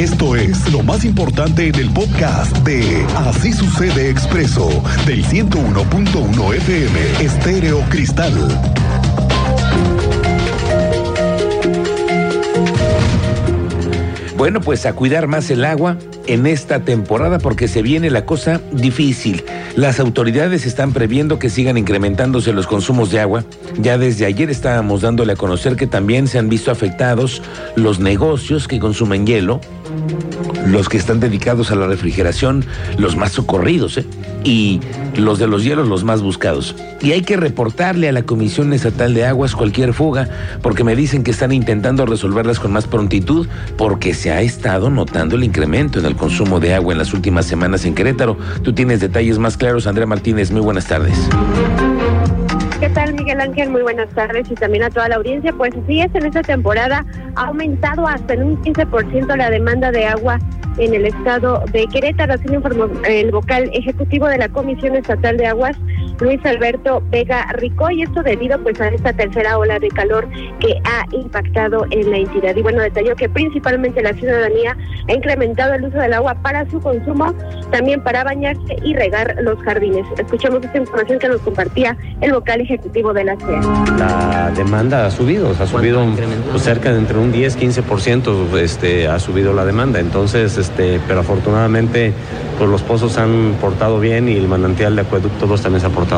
Esto es lo más importante en el podcast de Así sucede expreso del 101.1 FM Estéreo Cristal. Bueno, pues a cuidar más el agua en esta temporada porque se viene la cosa difícil. Las autoridades están previendo que sigan incrementándose los consumos de agua. Ya desde ayer estábamos dándole a conocer que también se han visto afectados los negocios que consumen hielo, los que están dedicados a la refrigeración, los más socorridos, ¿eh? y los de los hielos los más buscados. Y hay que reportarle a la Comisión Estatal de Aguas cualquier fuga, porque me dicen que están intentando resolverlas con más prontitud, porque se ha estado notando el incremento en el consumo de agua en las últimas semanas en Querétaro. Tú tienes detalles más claros, Andrea Martínez. Muy buenas tardes. ¿Qué tal, Miguel Ángel? Muy buenas tardes y también a toda la audiencia. Pues sí, es, en esta temporada ha aumentado hasta en un 15% la demanda de agua en el estado de Querétaro, así lo informó el vocal ejecutivo de la Comisión Estatal de Aguas, Luis Alberto Vega Rico, y esto debido pues a esta tercera ola de calor que ha impactado en la entidad. Y bueno, detalló que principalmente la ciudadanía ha incrementado el uso del agua para su consumo, también para bañarse y regar los jardines. Escuchamos esta información que nos compartía el vocal ejecutivo de la CEA. La demanda ha subido, ha subido pues, cerca de entre un 10-15% este, ha subido la demanda. Entonces, este, pero afortunadamente pues, los pozos han portado bien y el manantial de acueducto también se ha portado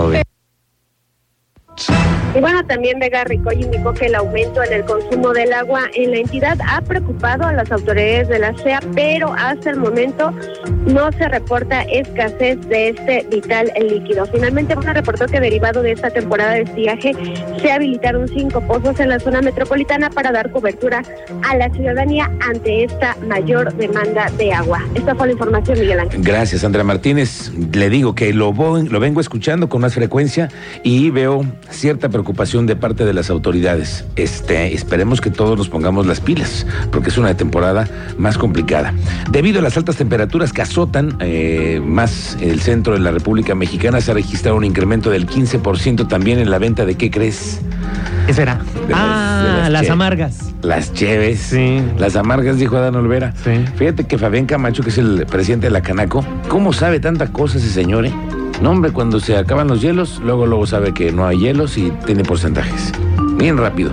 Y bueno, también Vega Ricoy indicó que el aumento en el consumo del agua en la entidad ha preocupado a las autoridades de la CEA, pero hasta el momento no se reporta escasez de este vital líquido. Finalmente, bueno, reportó que derivado de esta temporada de estiaje se habilitaron cinco pozos en la zona metropolitana para dar cobertura a la ciudadanía ante esta mayor demanda de agua. Esta fue la información, Miguel Ángel. Gracias, Andrea Martínez. Le digo que lo, lo vengo escuchando con más frecuencia y veo cierta preocupación de parte de las autoridades. Este, esperemos que todos nos pongamos las pilas, porque es una temporada más complicada. Debido a las altas temperaturas que azotan eh, más el centro de la República Mexicana, se ha registrado un incremento del 15% también en la venta de, ¿qué crees? ¿Qué será? ah, las, amargas. Las cheves. Sí. Las amargas, dijo Adán Olvera. Sí. Fíjate que Fabián Camacho, que es el presidente de la Canaco, ¿cómo sabe tanta cosa ese señor, eh? No, hombre, cuando se acaban los hielos, luego luego sabe que no hay hielos y tiene porcentajes. Bien rápido.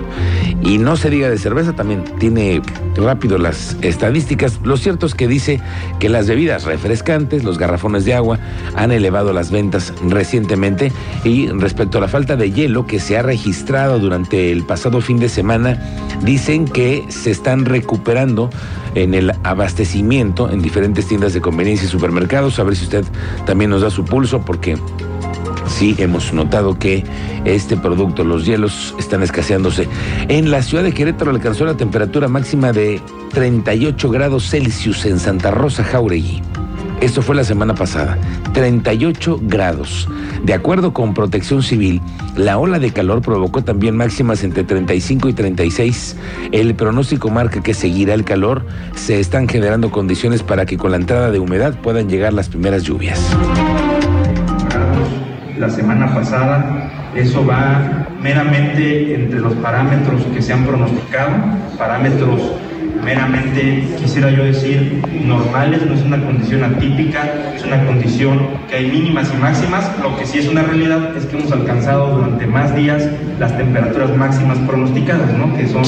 Y no se diga de cerveza, también tiene rápido las estadísticas. Lo cierto es que dice que las bebidas refrescantes, los garrafones de agua, han elevado las ventas recientemente. Y respecto a la falta de hielo que se ha registrado durante el pasado fin de semana, dicen que se están recuperando en el abastecimiento en diferentes tiendas de conveniencia y supermercados. A ver si usted también nos da su pulso, porque sí hemos notado que este producto, los hielos, están escaseándose. En la ciudad de Querétaro alcanzó la temperatura máxima de 38 grados Celsius en Santa Rosa, Jauregui. Esto fue la semana pasada, 38 grados. De acuerdo con Protección Civil, la ola de calor provocó también máximas entre 35 y 36. El pronóstico marca que seguirá el calor. Se están generando condiciones para que con la entrada de humedad puedan llegar las primeras lluvias. La semana pasada, eso va meramente entre los parámetros que se han pronosticado, parámetros meramente, quisiera yo decir, normales, no es una condición atípica, es una condición que hay mínimas y máximas. Lo que sí es una realidad es que hemos alcanzado durante más días las temperaturas máximas pronosticadas, ¿no? Que son...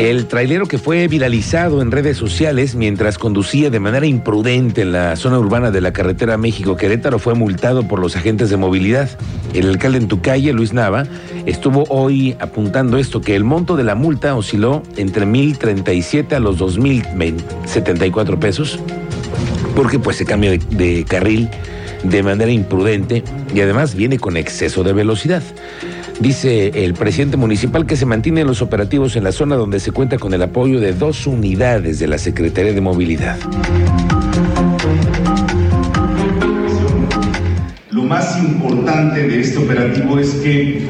El trailero que fue viralizado en redes sociales mientras conducía de manera imprudente en la zona urbana de la carretera México-Querétaro fue multado por los agentes de movilidad. El alcalde en tu calle, Luis Nava, estuvo hoy apuntando esto, que el monto de la multa osciló entre 1.037 a los 2.074 pesos, porque pues se cambia de, de carril de manera imprudente y además viene con exceso de velocidad. Dice el presidente municipal que se mantienen los operativos en la zona donde se cuenta con el apoyo de dos unidades de la Secretaría de Movilidad. Lo más importante de este operativo es que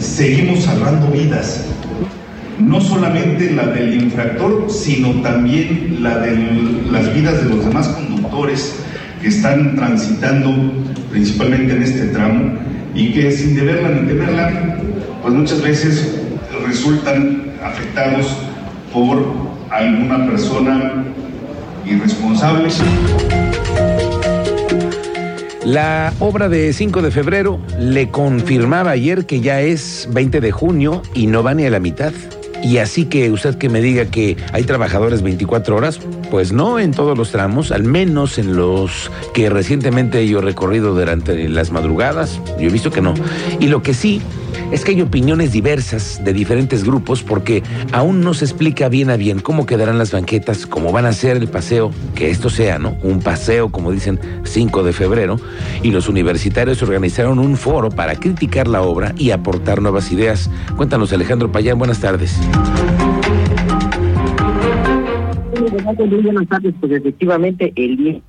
seguimos salvando vidas, no solamente la del infractor, sino también la de las vidas de los demás conductores que están transitando principalmente en este tramo y que sin deberla ni temerla, pues muchas veces resultan afectados por alguna persona irresponsable. La obra de 5 de febrero le confirmaba ayer que ya es 20 de junio y no va ni a la mitad. Y así que usted que me diga que hay trabajadores 24 horas, pues no en todos los tramos, al menos en los que recientemente yo he recorrido durante las madrugadas, yo he visto que no. Y lo que sí es que hay opiniones diversas de diferentes grupos porque aún no se explica bien a bien cómo quedarán las banquetas, cómo van a ser el paseo, que esto sea, ¿no? Un paseo, como dicen, 5 de febrero, y los universitarios organizaron un foro para criticar la obra y aportar nuevas ideas. Cuéntanos, Alejandro Payán, buenas tardes. Buenas tardes, pues efectivamente el día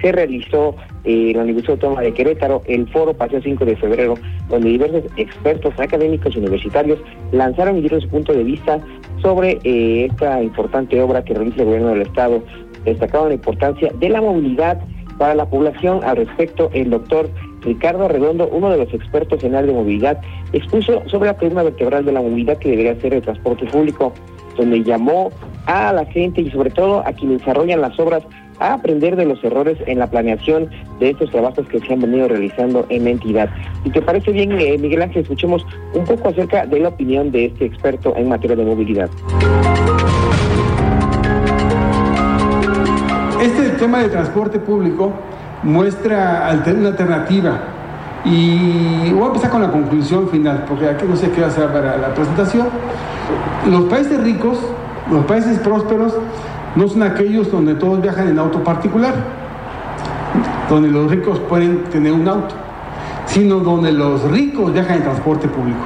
se realizó eh, en la Universidad Autónoma de Querétaro el foro Paseo 5 de febrero, donde diversos expertos académicos y universitarios lanzaron y dieron su punto de vista sobre eh, esta importante obra que realiza el gobierno del Estado. Destacaron la importancia de la movilidad para la población. Al respecto, el doctor Ricardo Redondo, uno de los expertos en área de movilidad, expuso sobre la columna vertebral de la movilidad que debería ser el transporte público, donde llamó a la gente y sobre todo a quienes desarrollan las obras a aprender de los errores en la planeación de estos trabajos que se han venido realizando en la entidad. Y te parece bien, eh, Miguel Ángel, escuchemos un poco acerca de la opinión de este experto en materia de movilidad. Este tema de transporte público muestra una alternativa y voy a empezar con la conclusión final, porque aquí no sé qué va a hacer para la presentación. Los países ricos, los países prósperos, no son aquellos donde todos viajan en auto particular, donde los ricos pueden tener un auto, sino donde los ricos viajan en transporte público.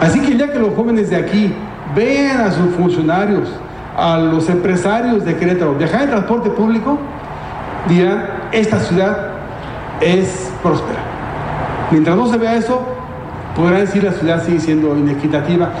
Así que ya que los jóvenes de aquí vean a sus funcionarios, a los empresarios de Querétaro viajar en transporte público, dirán, esta ciudad es próspera. Mientras no se vea eso, podrán decir la ciudad sigue siendo inequitativa.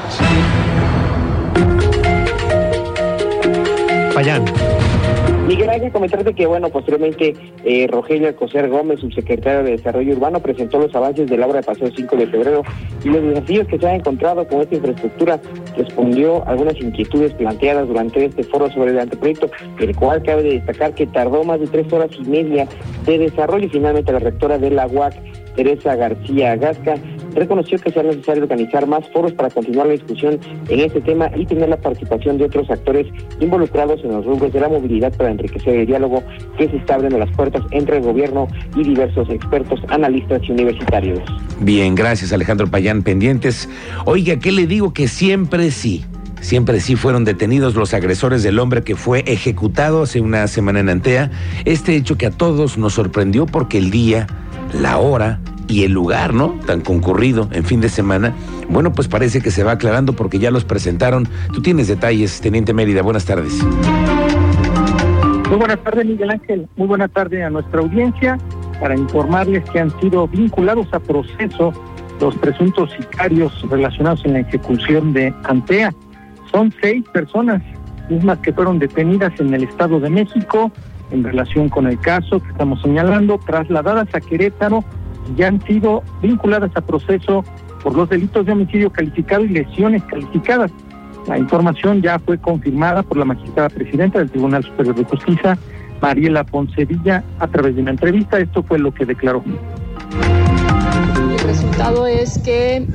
Miguel Ángel, comentarte que, bueno, posteriormente eh, Rogelio Alcocer Gómez, subsecretario de Desarrollo Urbano, presentó los avances de la obra de Paseo 5 de febrero y los desafíos que se han encontrado con esta infraestructura. Respondió algunas inquietudes planteadas durante este foro sobre el anteproyecto, el cual cabe destacar que tardó más de tres horas y media de desarrollo y finalmente la rectora de la UAC, Teresa García Gasca, reconoció que será necesario organizar más foros para continuar la discusión en este tema y tener la participación de otros actores involucrados en los rubros de la movilidad para enriquecer el diálogo que se está abriendo las puertas entre el gobierno y diversos expertos, analistas y universitarios. Bien, gracias Alejandro Payán, pendientes. Oiga, ¿qué le digo? Que siempre sí. Siempre sí fueron detenidos los agresores del hombre que fue ejecutado hace una semana en Antea. Este hecho que a todos nos sorprendió porque el día, la hora y el lugar, ¿no? Tan concurrido en fin de semana. Bueno, pues parece que se va aclarando porque ya los presentaron. Tú tienes detalles, Teniente Mérida. Buenas tardes. Muy buenas tardes, Miguel Ángel. Muy buenas tardes a nuestra audiencia para informarles que han sido vinculados a proceso los presuntos sicarios relacionados en la ejecución de Antea. Son seis personas, mismas que fueron detenidas en el Estado de México en relación con el caso que estamos señalando, trasladadas a Querétaro ya han sido vinculadas a proceso por los delitos de homicidio calificado y lesiones calificadas. La información ya fue confirmada por la magistrada presidenta del Tribunal Superior de Justicia, Mariela Poncevilla, a través de una entrevista. Esto fue lo que declaró. El resultado es que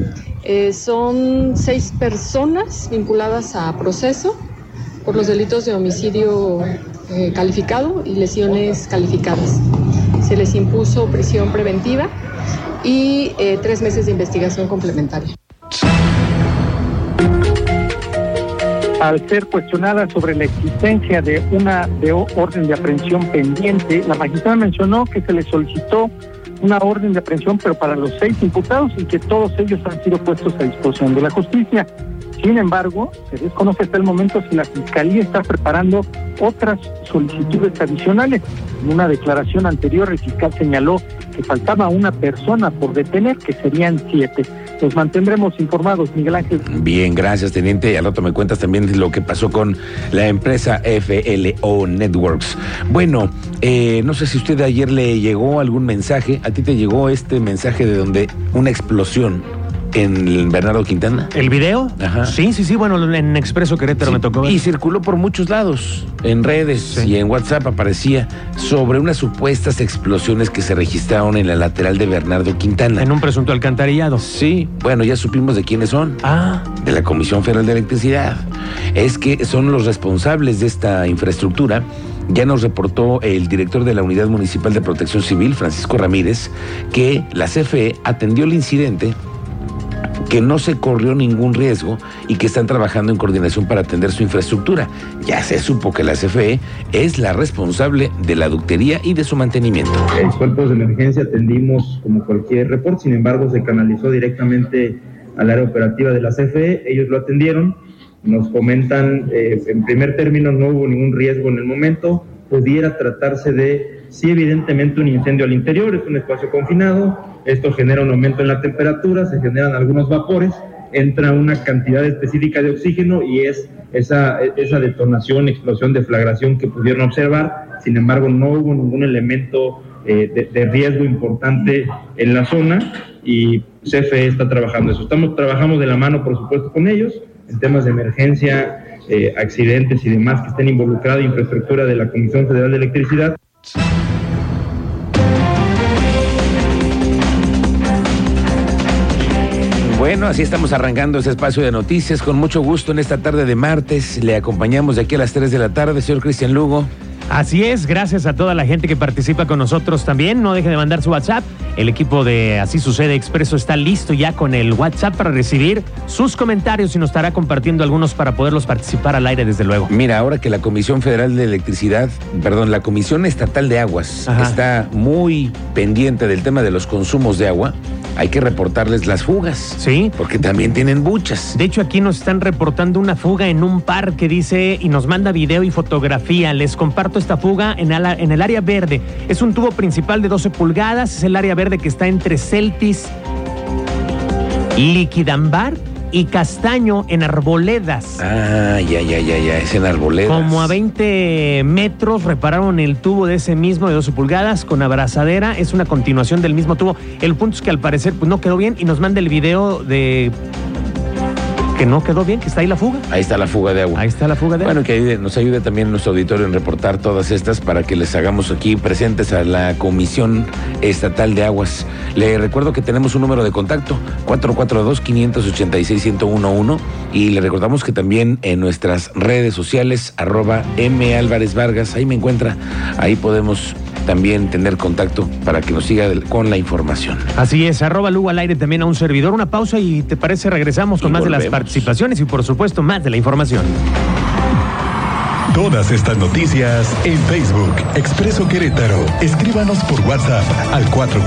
eh, son seis personas vinculadas a proceso por los delitos de homicidio eh, calificado y lesiones calificadas. Se les impuso prisión preventiva y eh, tres meses de investigación complementaria. Al ser cuestionada sobre la existencia de una de orden de aprehensión pendiente, la magistrada mencionó que se le solicitó una orden de aprehensión, pero para los seis imputados y que todos ellos han sido puestos a disposición de la justicia. Sin embargo, se desconoce hasta el momento si la Fiscalía está preparando otras solicitudes adicionales. En una declaración anterior, el fiscal señaló que faltaba una persona por detener, que serían siete. Nos mantendremos informados, Miguel Ángel. Bien, gracias, teniente. Y al rato me cuentas también lo que pasó con la empresa FLO Networks. Bueno, eh, no sé si usted ayer le llegó algún mensaje. ¿A ti te llegó este mensaje de donde una explosión en Bernardo Quintana. ¿El video? Ajá. Sí, sí, sí. Bueno, en Expreso Querétaro me tocó ver. Y circuló por muchos lados. En redes y en WhatsApp aparecía sobre unas supuestas explosiones que se registraron en la lateral de Bernardo Quintana. En un presunto alcantarillado. Sí. Bueno, ya supimos de quiénes son. Ah. De la Comisión Federal de Electricidad. Es que son los responsables de esta infraestructura ya nos reportó el director de la Unidad Municipal de Protección Civil, Francisco Ramírez, que la CFE atendió el incidente que no se corrió ningún riesgo y que están trabajando en coordinación para atender su infraestructura. Ya se supo que la CFE es la responsable de la ductería y de su mantenimiento. Los cuerpos de emergencia atendimos como cualquier reporte, sin embargo se canalizó directamente al área operativa de la CFE, ellos lo atendieron, nos comentan, eh, en primer término no hubo ningún riesgo en el momento, pudiera tratarse de, sí evidentemente un incendio al interior, es un espacio confinado, esto genera un aumento en la temperatura, se generan algunos vapores, entra una cantidad específica de oxígeno y es esa, esa detonación, explosión, deflagración que pudieron observar. Sin embargo, no hubo ningún elemento eh, de, riesgo importante en la zona y CFE está trabajando eso. Estamos trabajamos de la mano, por supuesto, con ellos en temas de emergencia, eh, accidentes y demás que estén involucrados, infraestructura de la Comisión Federal de Electricidad. Bueno, así estamos arrancando este espacio de noticias con mucho gusto en esta tarde de martes. Le acompañamos de aquí a las 3 de la tarde, señor Cristian Lugo. Así es, gracias a toda la gente que participa con nosotros también. No deje de mandar su WhatsApp. El equipo de Así Sucede Expreso está listo ya con el WhatsApp para recibir sus comentarios y nos estará compartiendo algunos para poderlos participar al aire, desde luego. Mira, ahora que la Comisión Federal de Electricidad, perdón, la Comisión Estatal de Aguas Ajá. está muy pendiente del tema de los consumos de agua, hay que reportarles las fugas. Sí. Porque también tienen buchas. De hecho, aquí nos están reportando una fuga en un parque, dice, y nos manda video y fotografía. Les comparto esta fuga en, ala, en el área verde. Es un tubo principal de 12 pulgadas, es el área verde que está entre Celtis, Liquidambar y Castaño en Arboledas. Ah, ya, ya, ya, ya, es en Arboledas. Como a 20 metros repararon el tubo de ese mismo de 12 pulgadas con abrazadera. Es una continuación del mismo tubo. El punto es que al parecer pues, no quedó bien y nos manda el video de que no quedó bien, que está ahí la fuga. Ahí está la fuga de agua. Ahí está la fuga de agua. Bueno, que ayude, nos ayude también nuestro auditorio en reportar todas estas para que les hagamos aquí presentes a la Comisión Estatal de Aguas. Le recuerdo que tenemos un número de contacto, 442-586-1011, y le recordamos que también en nuestras redes sociales, arroba M Álvarez Vargas, ahí me encuentra, ahí podemos también tener contacto para que nos siga con la información. Así es, arroba Lugo al aire también a un servidor. Una pausa y te parece regresamos con y más volvemos. de las participaciones y por supuesto más de la información. Todas estas noticias en Facebook, Expreso Querétaro. Escríbanos por WhatsApp al 44